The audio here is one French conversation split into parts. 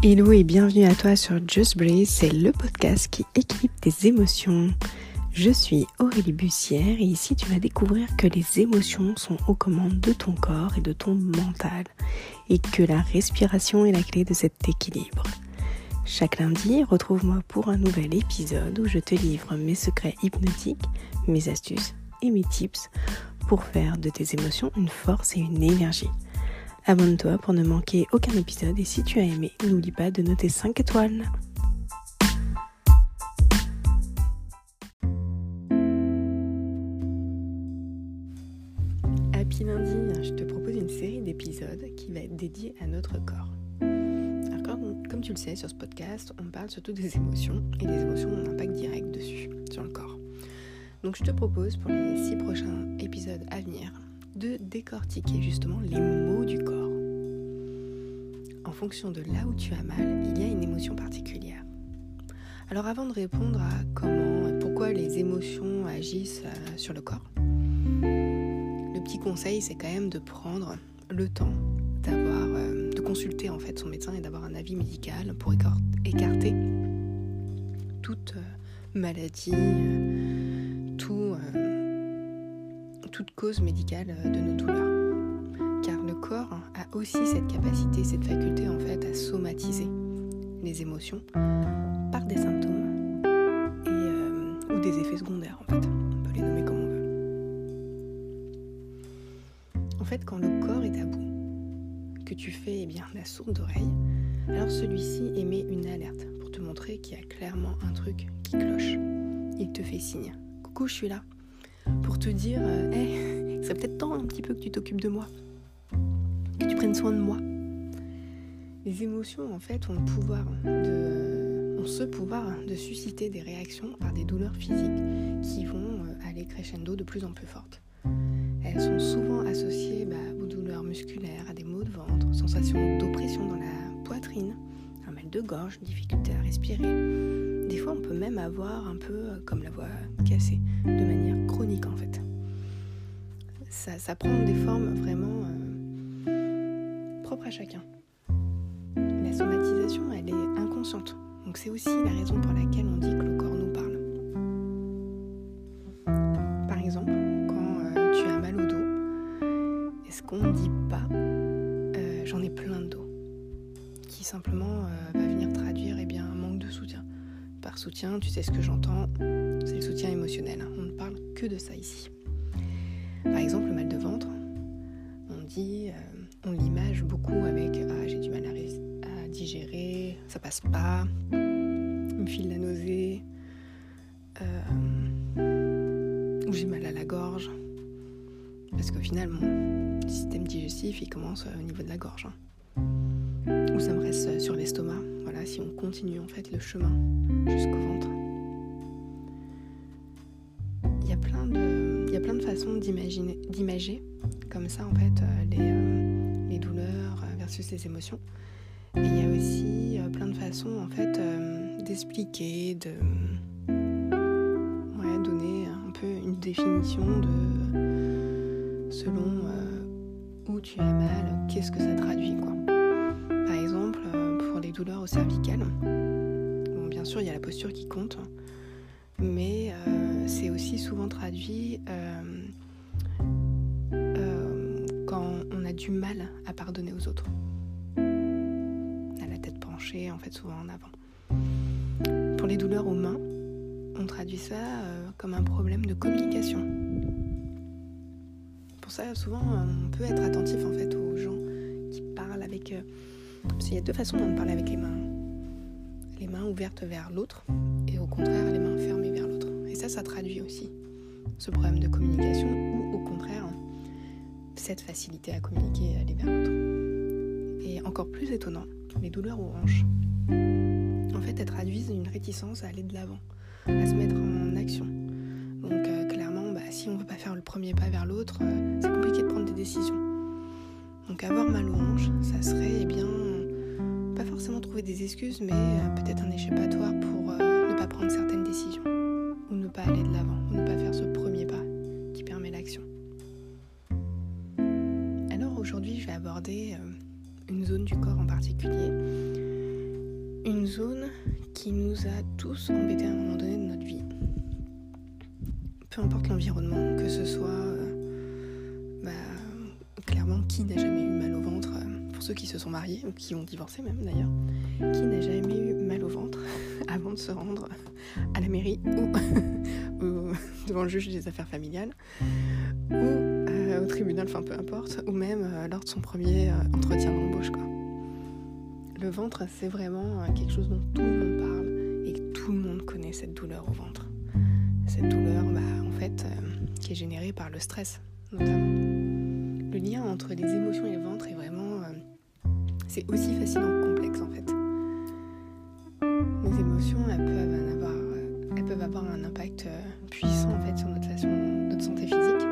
Hello et bienvenue à toi sur Just Breathe, c'est le podcast qui équipe tes émotions. Je suis Aurélie Bussière et ici tu vas découvrir que les émotions sont aux commandes de ton corps et de ton mental et que la respiration est la clé de cet équilibre. Chaque lundi, retrouve-moi pour un nouvel épisode où je te livre mes secrets hypnotiques, mes astuces et mes tips pour faire de tes émotions une force et une énergie. Abonne-toi pour ne manquer aucun épisode et si tu as aimé, n'oublie pas de noter 5 étoiles. Happy lundi, je te propose une série d'épisodes qui va être dédiée à notre corps. Alors comme, tu le sais sur ce podcast, on parle surtout des émotions et les émotions ont un impact direct dessus, sur le corps. Donc je te propose pour les 6 prochains épisodes à venir de décortiquer justement les mots du corps. En fonction de là où tu as mal, il y a une émotion particulière. Alors avant de répondre à comment et pourquoi les émotions agissent euh, sur le corps, le petit conseil c'est quand même de prendre le temps d'avoir euh, de consulter en fait son médecin et d'avoir un avis médical pour écarter toute euh, maladie, toute cause médicale euh, de nos douleurs. Car le corps a aussi cette capacité, cette faculté en fait à somatiser les émotions par des symptômes euh, ou des effets secondaires en fait. On peut les nommer comme on veut. En fait, quand le corps est à bout, que tu fais eh bien, la sourde d'oreille, alors celui-ci émet une alerte pour te montrer qu'il y a clairement un truc qui cloche. Il te fait signe. Coucou, je suis là pour te dire euh, Hé, c'est peut-être temps un petit peu que tu t'occupes de moi, que tu prennes soin de moi. Les émotions, en fait, ont le pouvoir de, ont ce pouvoir de susciter des réactions par des douleurs physiques qui vont euh, aller crescendo de plus en plus fortes. Elles sont souvent associées bah, aux douleurs musculaires, à des maux de ventre, sensations d'oppression dans la poitrine, un mal de gorge, difficulté à respirer, des fois, on peut même avoir un peu euh, comme la voix cassée, de manière chronique en fait. Ça, prend des formes vraiment euh, propres à chacun. La somatisation, elle est inconsciente. Donc c'est aussi la raison pour laquelle on dit que le corps tu sais ce que j'entends, c'est le soutien émotionnel. On ne parle que de ça ici. Par exemple, le mal de ventre, on dit, euh, on l'image beaucoup avec ah, j'ai du mal à, digérer, ça passe pas, il me file la nausée, euh, ou j'ai mal à la gorge. Parce qu'au final, mon système digestif, il commence au niveau de la gorge. Hein. Ou ça me reste sur l'estomac si on continue en fait le chemin jusqu'au ventre. Il y a plein de, il y a plein de façons d'imager comme ça en fait euh, les, euh, les douleurs euh, versus les émotions. Et il y a aussi plein de façons en fait d'expliquer, de donner un peu une définition de selon où tu as mal, qu'est-ce que ça traduit quoi douleurs au cervical. Bon, bien sûr, il y a la posture qui compte, mais euh, c'est aussi souvent traduit euh, euh, quand on a du mal à pardonner aux autres. À la tête penchée, en fait, souvent en avant. Pour les douleurs aux mains, on traduit ça comme un problème de communication. Pour ça, souvent, on peut être attentif en fait aux gens qui parlent avec parce qu'il y a deux façons de parler avec les mains. Les mains ouvertes vers l'autre et au contraire les mains fermées vers l'autre. Et ça, ça traduit aussi ce problème de communication ou au contraire cette facilité à communiquer et aller vers l'autre. Et encore plus étonnant, les douleurs aux hanches. En fait, elles traduisent une réticence à aller de l'avant, à se mettre en action. Donc euh, clairement, bah, si on ne veut pas faire le premier pas vers l'autre, euh, c'est compliqué de prendre des décisions. Donc avoir mal aux hanches, ça serait eh bien forcément trouver des excuses, mais euh, peut-être un échappatoire pour euh, ne pas prendre certaines décisions, ou ne pas aller de l'avant, ou ne pas faire ce premier pas qui permet l'action. Alors aujourd'hui, je vais aborder euh, une zone du corps en particulier une zone qui nous a tous embêtés à un moment donné de notre vie. Peu importe l'environnement, que ce soit bah, clairement qui n'a ceux qui se sont mariés ou qui ont divorcé même d'ailleurs, qui n'a jamais eu mal au ventre avant de se rendre à la mairie ou, devant le juge des affaires familiales ou euh, au tribunal, enfin peu importe, ou même lors de son premier entretien d'embauche quoi. Le ventre, c'est vraiment quelque chose dont tout le monde parle et que tout le monde connaît cette douleur au ventre. Cette douleur, bah, en fait, euh, qui est générée par le stress, notamment. Le lien entre les émotions et le ventre est. Euh, c'est aussi fascinant complexe, en fait. Les émotions, elles peuvent avoir, elles peuvent avoir un impact euh, puissant, en fait, sur notre, santé physique.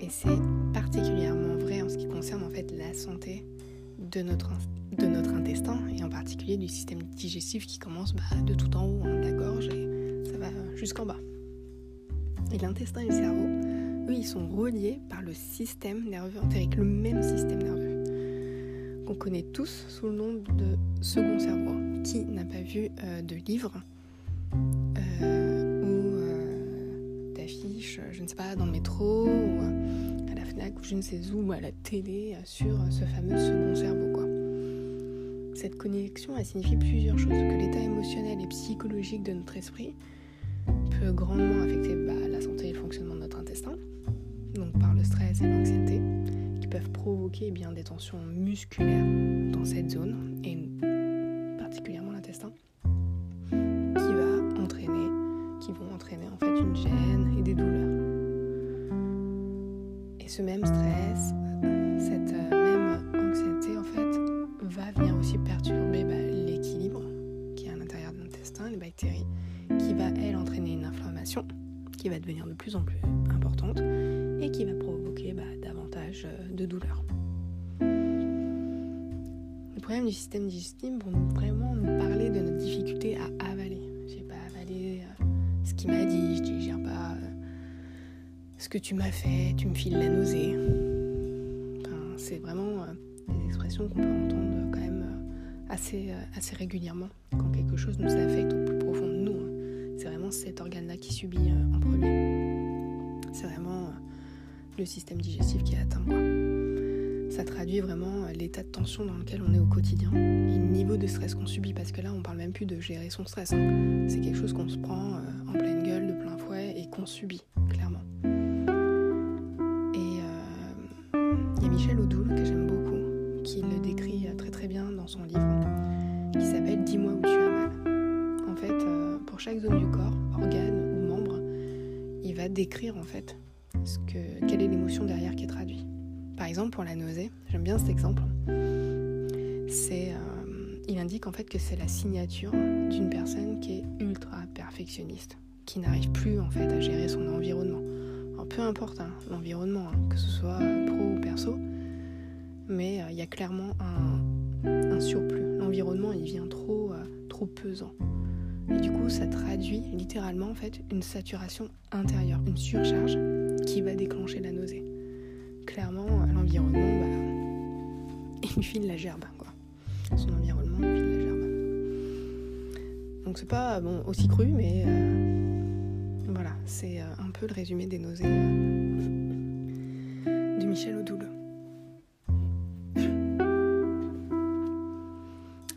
Et c'est particulièrement vrai en ce qui concerne, en fait, la santé de notre, de notre intestin et en particulier du système digestif qui commence bah, de tout en haut, hein, de la gorge et ça va jusqu'en bas. Et l'intestin et le cerveau, eux, ils sont reliés par le système nerveux entérique, le même système nerveux qu'on connaît tous sous le nom de second cerveau. Qui n'a pas vu euh, de livre euh, ou euh, d'affiche, je ne sais pas, dans le métro ou ou je ne sais où, à la télé, sur ce fameux second cerveau. Quoi. Cette connexion, elle signifie plusieurs choses. Que l'état émotionnel et psychologique de notre esprit peut grandement affecter bah, la santé et le fonctionnement de notre intestin, donc par le stress et l'anxiété, peuvent provoquer eh bien, des tensions musculaires dans cette zone, et particulièrement l'intestin, qui va entraîner, qui vont entraîner en fait une gêne et des douleurs. Ce même stress, cette euh, même anxiété, en fait, va venir aussi perturber bah, l'équilibre qui est à l'intérieur de l'intestin, les bactéries, qui va, elle, entraîner une inflammation qui va devenir de plus en plus importante et qui va provoquer bah, davantage euh, de douleurs. Le problème du système digestif vont vraiment nous parler de notre difficulté à avaler. J'ai pas avalé euh, ce qu'il m'a dit, je digère pas ce que tu m'as fait, tu me files la nausée. c'est vraiment euh, des expressions qu'on peut entendre quand même euh, assez, euh, assez régulièrement quand quelque chose nous affecte au plus cet organe-là qui subit en premier. C'est vraiment le système digestif qui est atteint. Ça traduit vraiment l'état de tension dans lequel on est au quotidien et le niveau de stress qu'on subit parce que là on parle même plus de gérer son stress. Hein. C'est quelque chose qu'on se prend en pleine gueule de plein fouet et qu'on subit clairement. Michel Odoul, que j'aime beaucoup, qui le décrit très très bien dans son livre, qui s'appelle Dis-moi où tu as mal. En fait, euh, pour chaque zone du corps, décrire en fait ce que, quelle est l'émotion derrière qui est traduite. Par exemple, pour la nausée, j'aime bien cet exemple. C'est, euh, il indique en fait que c'est la signature d'une personne qui est ultra perfectionniste, qui n'arrive plus en fait à gérer son environnement peu importe hein, l'environnement, hein, que ce soit pro ou perso, mais euh, il y a clairement un, surplus. L'environnement, il vient trop, euh, trop pesant. Et du coup, ça traduit littéralement en fait une saturation intérieure, une surcharge qui va déclencher la nausée. Clairement, euh, l'environnement, bah, il file la gerbe, quoi. Son environnement, il file la gerbe. Donc c'est pas bon aussi cru, mais voilà, c'est un peu le résumé des nausées de Michel Odoul.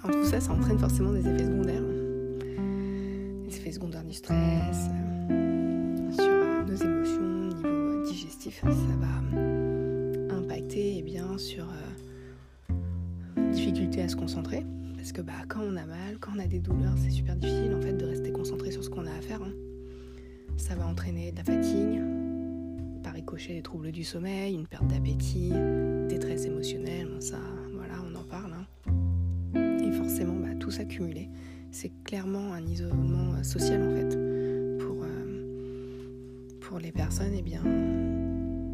Alors tout ça, ça entraîne forcément des effets secondaires. Effets secondaires du stress, euh, sur nos émotions, au niveau digestif, ça va impacter eh bien sur euh, difficulté à se concentrer. Parce que bah, quand on a mal, quand on a des douleurs, c'est super difficile en fait de rester concentré sur ce qu'on a à faire. Hein. Ça va entraîner de la fatigue, par ricochet des troubles du sommeil, une perte d'appétit, détresse émotionnelle, ça, voilà, on en parle. Hein. Et forcément, bah, tout s'accumuler, c'est clairement un isolement euh, social en fait pour, euh, pour les personnes eh bien,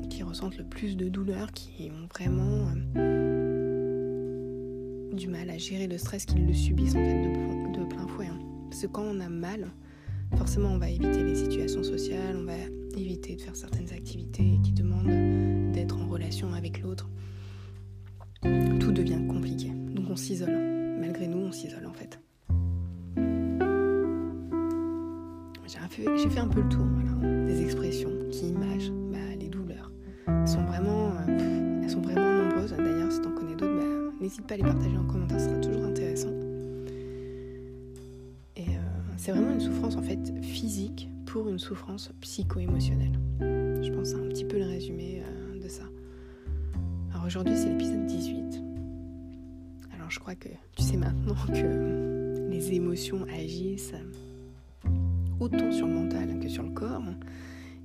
qui ressentent le plus de douleur, qui ont vraiment euh, du mal à gérer le stress, qu'ils le subissent en fait de, plein fouet. Hein. Parce que quand on a mal, forcément on va éviter les situations sociales, on va éviter de faire certaines activités qui demandent d'être en relation avec l'autre. Tout devient compliqué, donc on s'isole. Malgré nous, s'isole en fait. J'ai fait, un peu le tour des expressions qui imagent bah, les douleurs. Elles sont vraiment, euh, elles sont vraiment nombreuses. D'ailleurs, si tu en connais d'autres, bah, n'hésite pas à les partager en commentaire, ce sera toujours intéressant. Et euh, c'est vraiment une souffrance en fait physique pour une souffrance psycho-émotionnelle. Je pense c'est un petit peu le résumé euh, de ça. Alors aujourd'hui, c'est l'épisode 18. Alors je crois que tu sais maintenant que les émotions agissent autant sur le mental que sur le corps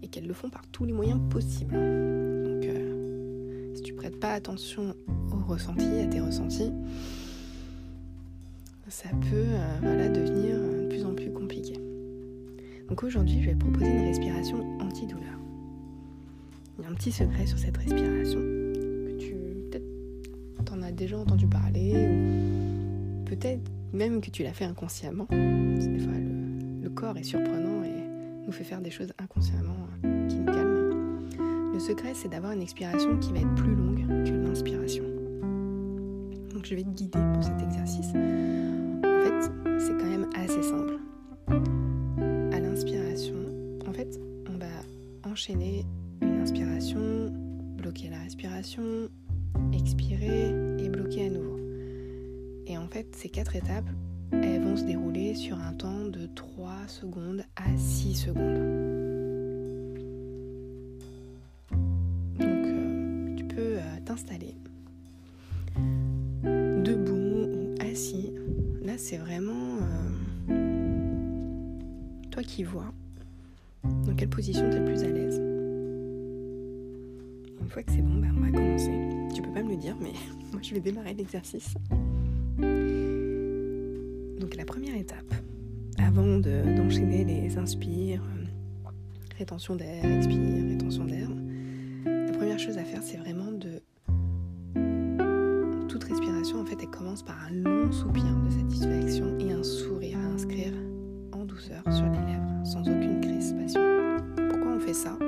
et qu'elles le font par tous les moyens possibles. Donc euh, si tu prêtes pas attention aux ressentis, à tes ressentis, ça peut euh, voilà, devenir de plus en plus compliqué. Donc aujourd'hui, je vais te proposer une respiration antidouleur. Il y a un petit secret sur cette respiration que tu peut-être t'en as déjà entendu parler ou peut-être même que tu l'as fait inconsciemment. Des fois, le, corps est surprenant et nous fait faire des choses inconsciemment euh, qui nous calment. Le secret, c'est d'avoir une expiration qui va être plus longue que l'inspiration. Donc je vais te guider pour cet exercice. En fait, c'est quand même assez simple. À l'inspiration, en fait, on va enchaîner une inspiration, bloquer la respiration, expirer et bloquer à nouveau. Et en fait, ces quatre étapes, se dérouler sur un temps de 3 secondes à 6 secondes. Donc euh, tu peux euh, t'installer debout ou assis. Là c'est vraiment euh, toi qui vois dans quelle position tu es le plus à l'aise. Une fois que c'est bon, bah, on va commencer. Tu peux pas me le dire, mais moi je vais démarrer l'exercice. La première étape, avant d'enchaîner les inspires, euh, rétention d'air, expire, rétention d'air, la première chose à faire, c'est vraiment de... Toute respiration, en fait, elle commence par un long soupir de satisfaction et un sourire à inscrire en douceur sur les lèvres, sans aucune crispation. Pourquoi on fait ça?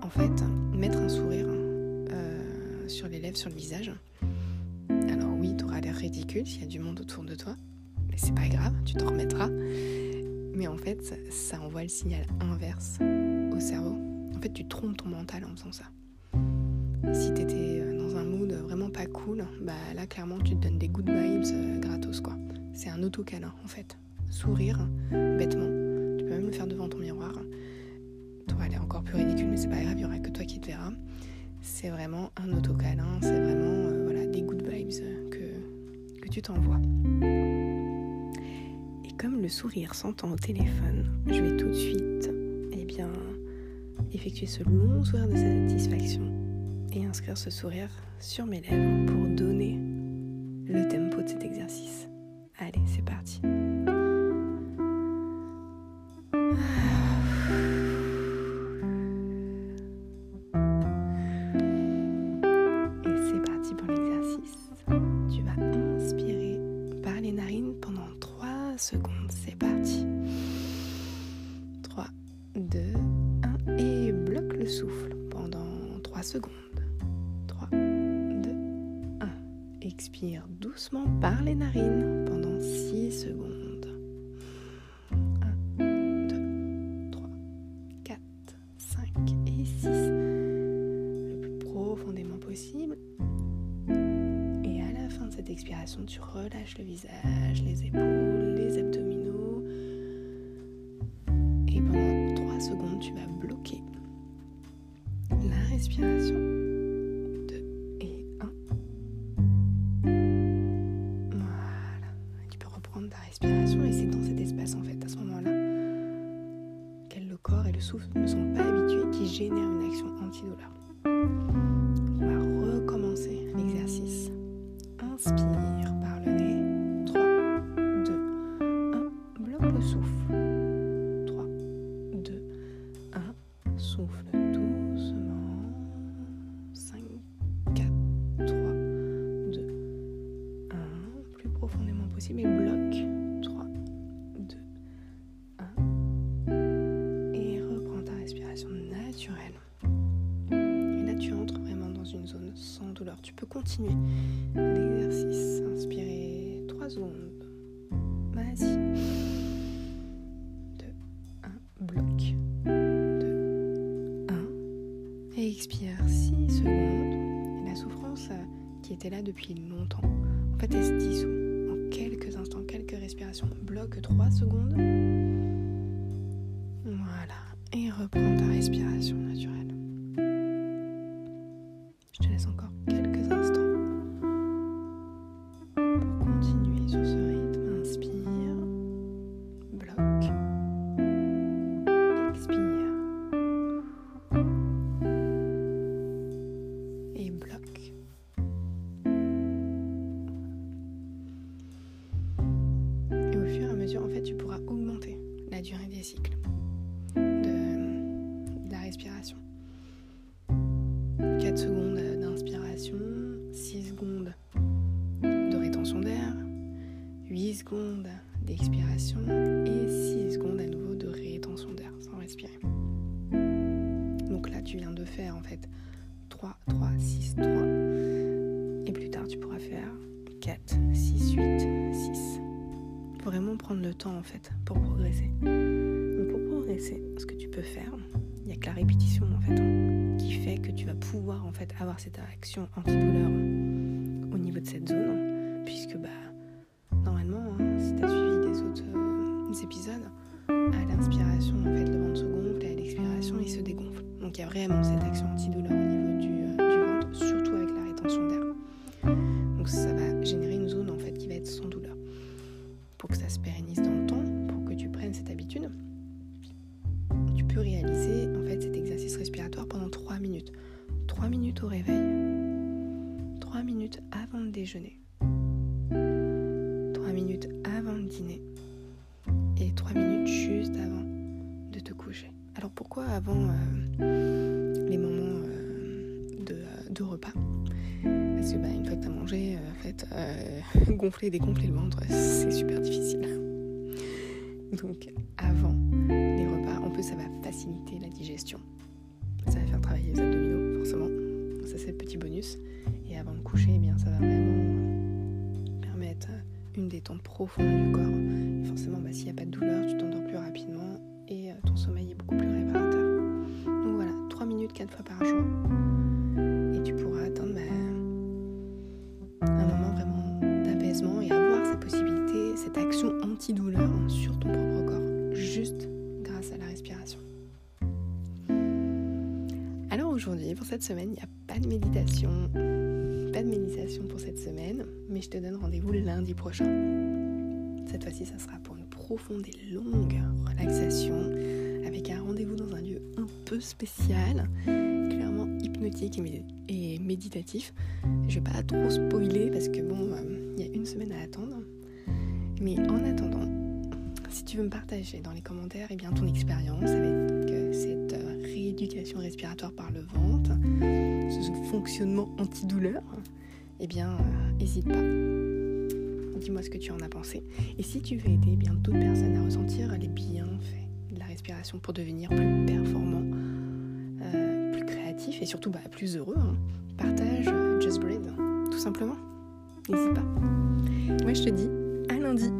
En fait, mettre un sourire euh, sur les lèvres, sur le visage, alors oui, tu auras l'air ridicule s'il y a du monde autour de toi, c'est pas grave, tu t'en remettras. Mais en fait, ça, envoie le signal inverse au cerveau. En fait, tu trompes ton mental en faisant ça. Si t'étais euh, dans un mood vraiment pas cool, bah là, clairement, tu te donnes des good vibes euh, gratos, quoi. C'est un autocalin, en fait. Sourire, bêtement. Tu peux même le faire devant ton miroir. T'auras l'air encore plus ridicule, mais c'est pas grave, il y aura que toi qui te verras. C'est vraiment un autocalin, c'est vraiment euh, voilà, des good vibes que tu t'envoies le sourire s'entend au téléphone, je vais tout de suite eh bien, effectuer ce long sourire de satisfaction et inscrire ce sourire sur mes lèvres pour donner le tempo de cet exercice. Allez, c'est parti. Secondes. C'est parti. 3, 2, 1 et bloque le souffle pendant 3 secondes. 3, 2, 1. Expire doucement par les narines pendant 6 secondes. 1, 2, 3, 4, 5 et 6. Le plus profondément possible. Et à la fin de cette expiration, tu relâches le visage, respiration. 2 et 1. Voilà. Tu peux reprendre ta respiration et c'est dans cet espace en fait, à ce moment-là, qu'elle le corps et le souffle ne sont pas habitués, qui génèrent une action antidouleur. 1. Et reprends ta respiration naturelle. Et là, tu entres vraiment dans une zone sans douleur. Tu peux continuer l'exercice. Inspirez 3 secondes. Vas-y. 2, 1, bloc. 2, 1. Et expire 6 secondes. Et la souffrance euh, qui était là depuis longtemps, en fait, elle se dissout Bloc 3 secondes. Voilà. Et reprends ta respiration naturelle. Je te laisse encore quelques instants 4 secondes d'inspiration, 6 secondes de rétention d'air, 8 secondes d'expiration et 6 secondes à nouveau de rétention d'air sans respirer. Donc là, tu viens de faire en fait 3, 3, 6, 3. Et plus tard, tu pourras faire 4, 6, 8, 6. Faut vraiment prendre le temps en fait pour progresser. Donc pour progresser, ce que tu peux faire, il n'y a que la répétition en fait qui fait que tu vas pouvoir en fait avoir cette action antidouleur au niveau de cette zone, puisque bah normalement, hein, si tu as suivi des autres euh, épisodes, à l'inspiration en fait le ventre se gonfle et à l'expiration il se dégonfle. Donc il y a vraiment cette action antidouleur pourquoi avant euh, les moments euh, de, euh, de repas Parce que bah, une fois que tu as mangé, en fait, gonfler et dégonfler le ventre, c'est super difficile. Donc avant les repas, en plus ça va faciliter la digestion. Ça va faire travailler les abdominaux, forcément. Ça c'est le petit bonus. Et avant de coucher, eh bien ça va vraiment permettre une détente profonde du corps. Forcément, bah, s'il n'y a pas de douleur, tu t'endors plus rapidement Et tu pourras atteindre bah, un moment vraiment d'apaisement et avoir cette possibilité, cette action antidouleur sur ton propre corps, juste grâce à la respiration. Alors aujourd'hui, pour cette semaine, il n'y a pas de méditation, pas de méditation pour cette semaine, mais je te donne rendez-vous lundi prochain. Cette fois-ci, ça sera pour une profonde et longue relaxation avec un rendez-vous dans un lieu un peu spécial, hypnotique et méditatif. Je vais pas trop spoiler parce que bon, euh, il y a une semaine à attendre. Mais en attendant, si tu veux me partager dans les commentaires eh bien, ton expérience avec euh, cette euh, rééducation respiratoire par le ventre, ce fonctionnement antidouleur, eh bien, n'hésite pas. Dis-moi ce que tu en as pensé. Et si tu veux aider eh bien d'autres personnes à ressentir les bienfaits de la respiration pour devenir plus performant, et surtout bah, plus heureux, hein, partage euh, Just Breathe, tout simplement. N'hésite pas. Moi, je te dis à lundi.